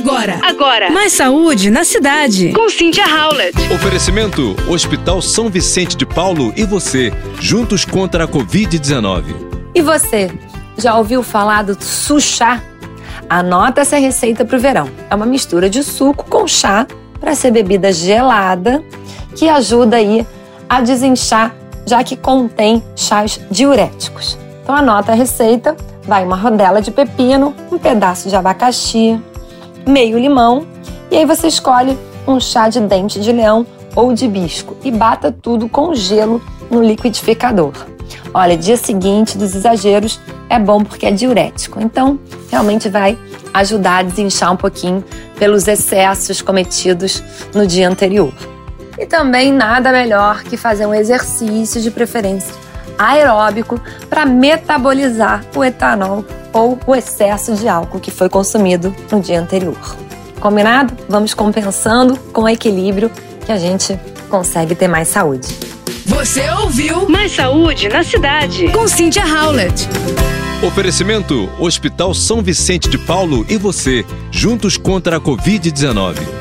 Agora. Agora. Mais saúde na cidade. Com Cynthia Howlett. Oferecimento: Hospital São Vicente de Paulo e você, juntos contra a Covid-19. E você, já ouviu falar do suchá? Anota essa receita para o verão. É uma mistura de suco com chá para ser bebida gelada que ajuda aí a desinchar, já que contém chás diuréticos. Então anota a receita, vai uma rodela de pepino, um pedaço de abacaxi, meio limão e aí você escolhe um chá de dente de leão ou de bisco e bata tudo com gelo no liquidificador. Olha, dia seguinte dos exageros é bom porque é diurético, então realmente vai ajudar a desinchar um pouquinho pelos excessos cometidos no dia anterior. E também nada melhor que fazer um exercício de preferência aeróbico para metabolizar o etanol ou o excesso de álcool que foi consumido no dia anterior. Combinado? Vamos compensando com equilíbrio que a gente consegue ter mais saúde. Você ouviu Mais saúde na cidade. com Cynthia Howlett. Oferecimento: Hospital São Vicente de Paulo e você, juntos contra a Covid-19.